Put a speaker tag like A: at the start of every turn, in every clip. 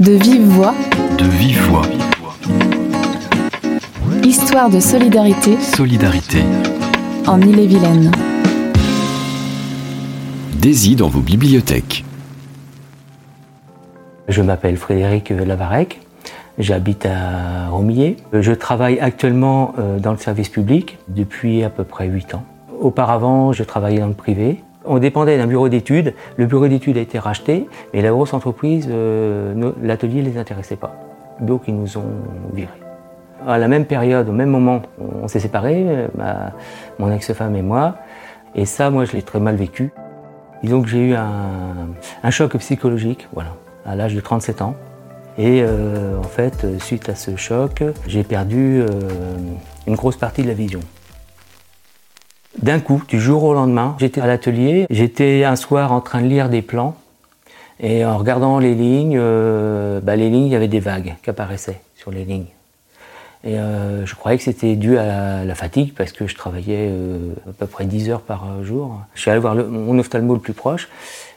A: De vive voix.
B: De vive voix.
A: Histoire de solidarité.
B: Solidarité.
A: En Ille-et-Vilaine.
B: Daisy dans vos bibliothèques.
C: Je m'appelle Frédéric Lavarec. J'habite à Romillet. Je travaille actuellement euh, dans le service public depuis à peu près 8 ans. Auparavant, je travaillais dans le privé. On dépendait d'un bureau d'études. Le bureau d'études a été racheté, mais la grosse entreprise, euh, l'atelier ne les intéressait pas. Donc ils nous ont virés. À la même période, au même moment, on s'est séparés, euh, mon ex-femme et moi. Et ça, moi, je l'ai très mal vécu. Disons que j'ai eu un, choc psychologique, voilà, à l'âge de 37 ans. Et euh, en fait, suite à ce choc, j'ai perdu une grosse partie de la vision. D'un coup, du jour au lendemain, j'étais à l'atelier, j'étais un soir en train de lire des plans, et en regardant les lignes, euh, bah, les lignes, il y avait des vagues qui apparaissaient sur les lignes. Et euh, je croyais que c'était dû à la, fatigue parce que je travaillais euh, à peu près 10 heures par jour. Je suis allé voir mon ophtalmo le plus proche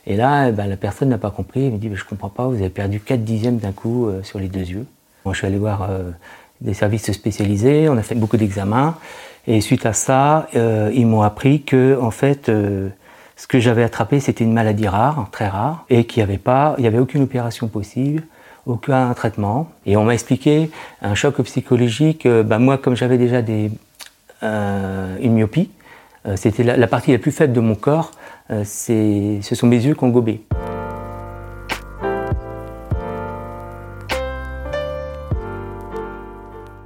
C: et là, bah, la personne n'a pas compris. Il me dit Je Je comprends pas, vous avez perdu 4 dixièmes d'un coup sur les deux yeux. Moi, je suis allé voir des services spécialisés, on a fait beaucoup d'examens et suite à ça, euh, ils m'ont appris que, en fait, euh, ce que j'avais attrapé, c'était une maladie rare, très rare, et qu'il n'y avait pas, il y avait aucune opération possible, aucun traitement. Et on m'a expliqué un choc psychologique. Euh, bah, moi, comme j'avais déjà des, une myopie, c'était la, la, partie la plus faible de mon corps. ce sont mes yeux qui ont gobé.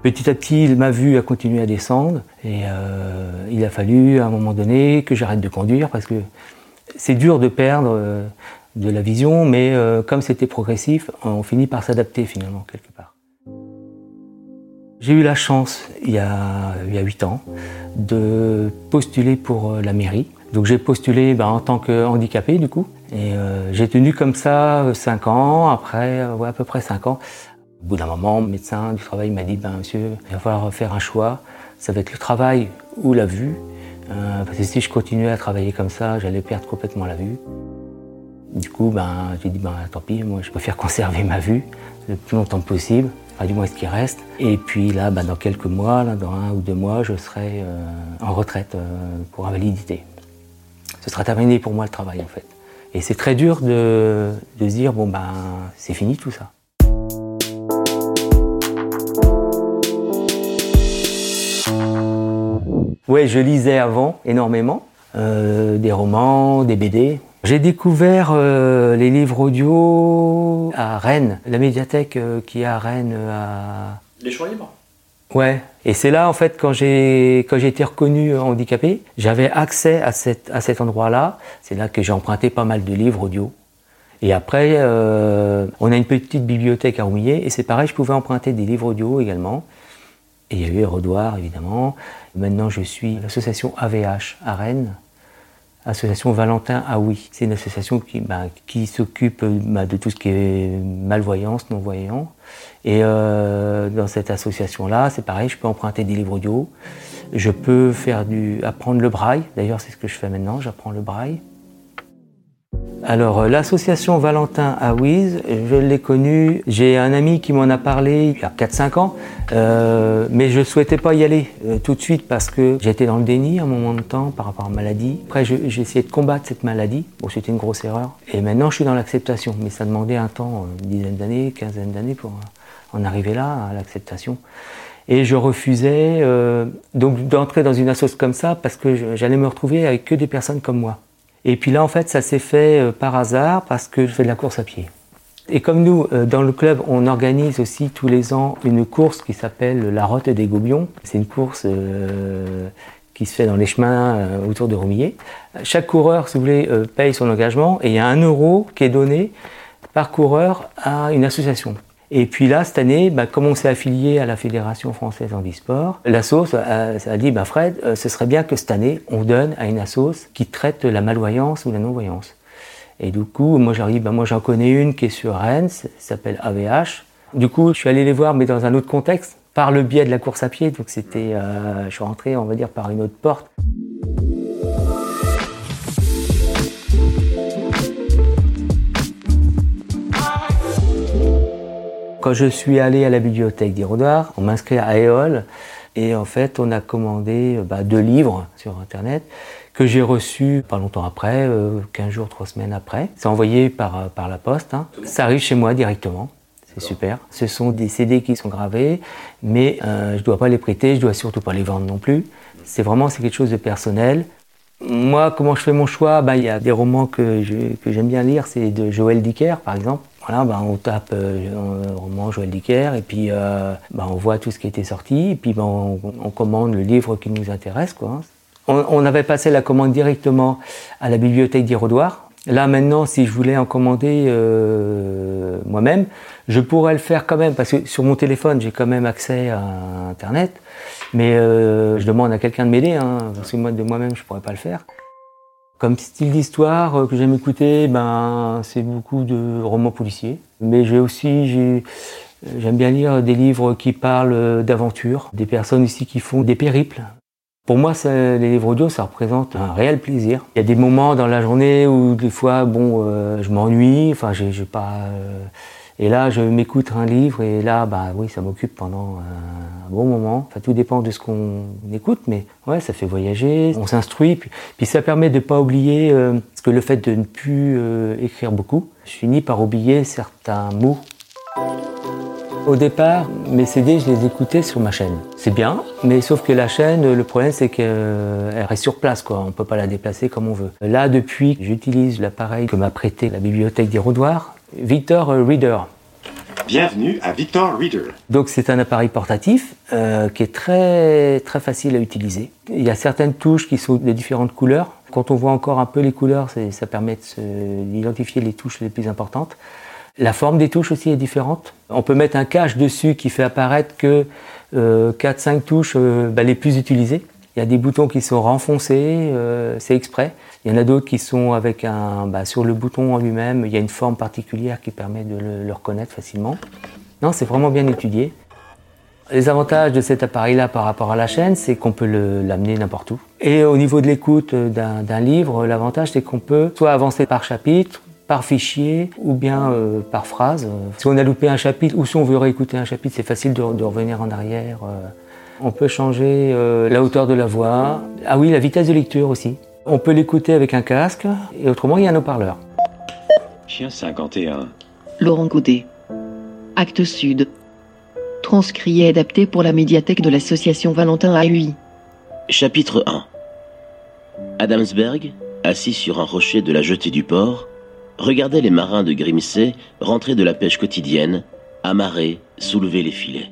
C: Petit à petit, m'a vu à continuer à descendre et euh, il a fallu à un moment donné que j'arrête de conduire parce que c'est dur de perdre euh, de la vision, mais euh, comme c'était progressif, on finit par s'adapter finalement quelque part. J'ai eu la chance, il y a, il 8 ans, de postuler pour la mairie. Donc j'ai postulé ben, en tant que handicapé du coup. Et j'ai tenu comme ça 5 ans, après, à peu près 5 ans. Au bout d'un moment, le médecin du travail m'a dit ben, Monsieur, il va falloir faire un choix. Ça va être le travail ou la vue. Euh, parce que si je continuais à travailler comme ça, j'allais perdre complètement la vue. Du coup, ben, j'ai dit ben, tant pis, moi je préfère conserver ma vue le plus longtemps possible, du moins ce qui reste. Et puis là, ben, dans quelques mois, là, dans un ou deux mois, je serai euh, en retraite euh, pour invalidité. Ce sera terminé pour moi le travail en fait. Et c'est très dur de, de se dire bon ben c'est fini tout ça. Oui, je lisais avant énormément, euh, des romans, des BD. J'ai découvert euh, les livres audio à Rennes, la médiathèque euh, qui est à Rennes. À...
D: Les choix libres
C: Ouais, et c'est là en fait quand j'ai quand j'ai été reconnu handicapé, j'avais accès à, cette, à cet endroit-là. C'est là que j'ai emprunté pas mal de livres audio. Et après, on a une petite bibliothèque à Rouillet et c'est pareil, je pouvais emprunter des livres audio également. Et il y a eu Rodoir, évidemment. Maintenant, je suis l'association AVH à Rennes, association Valentin oui. C'est une association qui, qui s'occupe bah, de tout ce qui est malvoyance, non-voyant. Et euh, dans cette association-là, c'est pareil, je peux emprunter des livres audio. Je peux faire du, apprendre le braille. D'ailleurs, c'est ce que je fais maintenant, j'apprends le braille. Alors, euh, l'association Valentin Aouiz, je l'ai connue, j'ai un ami qui m'en a parlé il y a 4-5 ans, euh, mais je ne souhaitais pas y aller euh, tout de suite parce que j'étais dans le déni à un moment de temps par rapport à la maladie. Après, j'ai essayé de combattre cette maladie. Bon, c'était une grosse erreur. Et maintenant, je suis dans l'acceptation, mais ça demandait un temps, une dizaine d'années, quinzaine d'années pour en arriver là, à l'acceptation. Et je refusais donc d'entrer dans une association comme ça parce que j'allais me retrouver avec que des personnes comme moi. Et puis là, en fait, ça s'est fait euh, par hasard parce que je fais de la course à pied. Et comme nous, euh, dans le club, on organise aussi tous les ans une course qui s'appelle la Route des Gobions. C'est une course euh, qui se fait dans les chemins autour de Romillet. Chaque coureur, si vous voulez, paye son engagement et il y a un euro qui est donné par coureur à une association. Et puis là, cette année, bah, comme on s'est affilié à la Fédération française handisport, l'assos a, a dit bah, Fred, euh, ce serait bien que cette année, on donne à une assos qui traite la malvoyance ou la non-voyance. Et du coup, moi j'arrive, bah, moi j'en connais une qui est sur Rennes, s'appelle AVH. Du coup, je suis allé les voir, mais dans un autre contexte, par le biais de la course à pied. Donc c'était, euh, je suis rentré, on va dire, par une autre porte. Quand je suis allé à la bibliothèque d'Irodoir, on m'a inscrit à EOL et en fait on a commandé bah, deux livres sur internet que j'ai reçus pas longtemps après, 15 jours, 3 semaines après. C'est envoyé par, par la poste. Hein. Ça arrive chez moi directement. C'est super. Ce sont des CD qui sont gravés, mais euh, je ne dois pas les prêter, je ne dois surtout pas les vendre non plus. C'est vraiment c'est quelque chose de personnel. Moi, comment je fais mon choix? Ben, Il y a des romans que, j'aime bien lire, c'est de Joël Dicker par exemple. Voilà, ben, on tape euh, roman Joël Dicker et puis euh, ben, on voit tout ce qui était sorti et puis ben, on, commande le livre qui nous intéresse. Quoi. On, on, avait passé la commande directement à la bibliothèque d'Irodoir Là maintenant, si je voulais en commander euh, moi-même, je pourrais le faire quand même parce que sur mon téléphone, j'ai quand même accès à Internet. Mais euh, je demande à quelqu'un de m'aider, hein, parce que moi de moi-même, je pourrais pas le faire. Comme style d'histoire euh, que j'aime écouter, ben c'est beaucoup de romans policiers. Mais j'ai aussi J'aime bien lire des livres qui parlent d'aventure, des personnes ici qui font des périples. Pour moi, les livres audio, ça représente un réel plaisir. Il y a des moments dans la journée où des fois, bon, euh, je m'ennuie, enfin, j'ai pas. Euh, et là, je m'écoute un livre et là, bah oui, ça m'occupe pendant un bon moment. Enfin, tout dépend de ce qu'on écoute, mais ouais, ça fait voyager, on s'instruit, puis, ça permet de pas oublier euh, que le fait de ne plus écrire beaucoup, je finis par oublier certains mots. Au départ, mes CD, je les écoutais sur ma chaîne. C'est bien, mais sauf que la chaîne, le problème, c'est qu'elle reste sur place, quoi. On peut pas la déplacer comme on veut. Là, depuis, j'utilise l'appareil que m'a prêté la bibliothèque des Victor Reader.
D: Bienvenue à Victor Reader.
C: Donc c'est un appareil portatif euh, qui est très très facile à utiliser. Il y a certaines touches qui sont de différentes couleurs. Quand on voit encore un peu les couleurs, ça permet d'identifier les touches les plus importantes. La forme des touches aussi est différente. On peut mettre un cache dessus qui fait apparaître que euh, 4-5 touches euh, bah, les plus utilisées. Il y a des boutons qui sont renfoncés, euh, c'est exprès. Il y en a d'autres qui sont avec un, bah, sur le bouton en lui-même, il y a une forme particulière qui permet de le, reconnaître facilement. Non, c'est vraiment bien étudié. Les avantages de cet appareil-là par rapport à la chaîne, c'est qu'on peut l'amener n'importe où. Et au niveau de l'écoute d'un livre, l'avantage c'est qu'on peut soit avancer par chapitre, par fichier ou bien euh, par phrase. Si on a loupé un chapitre ou si on veut réécouter un chapitre, c'est facile de, revenir en arrière. Euh. On peut changer euh, la hauteur de la voix. Ah oui, la vitesse de lecture aussi. On peut l'écouter avec un casque et autrement il y a un haut-parleur.
D: Chien 51.
E: Laurent Coutet. Acte Sud. Transcrit et adapté pour la médiathèque de l'association Valentin AUI.
F: Chapitre 1. Adamsberg, assis sur un rocher de la jetée du port, regardait les marins de Grimsey rentrer de la pêche quotidienne, amarrer, soulever les filets.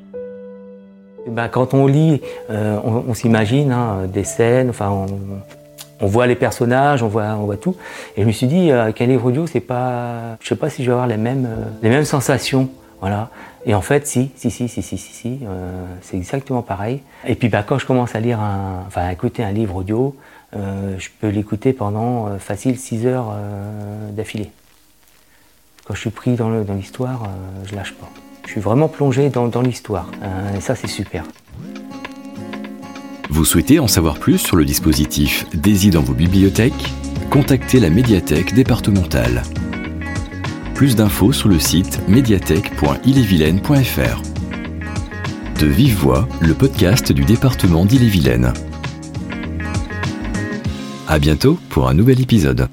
C: Eh ben, quand on lit, euh, on, s'imagine hein, des scènes, enfin, on, voit les personnages, on voit, on voit tout. Et je me suis dit, euh, qu'un livre audio, c'est pas, je sais pas si je vais avoir les mêmes, euh, les mêmes sensations, voilà. Et en fait, si, si, si, si, si, si, si c'est exactement pareil. Et puis, bah, quand je commence à lire, un, enfin, à écouter un livre audio, je peux l'écouter pendant facile 6 heures d'affilée quand je suis pris dans l'histoire, euh, je lâche pas. Je suis vraiment plongé dans, l'histoire. Euh, et ça, c'est super.
B: Vous souhaitez en savoir plus sur le dispositif Daisy dans vos bibliothèques? Contactez la médiathèque départementale. Plus d'infos sur le site médiathèque.ille-et-vilaine.fr. De vive voix, le podcast du département d'Ille-et-Vilaine. À bientôt pour un nouvel épisode.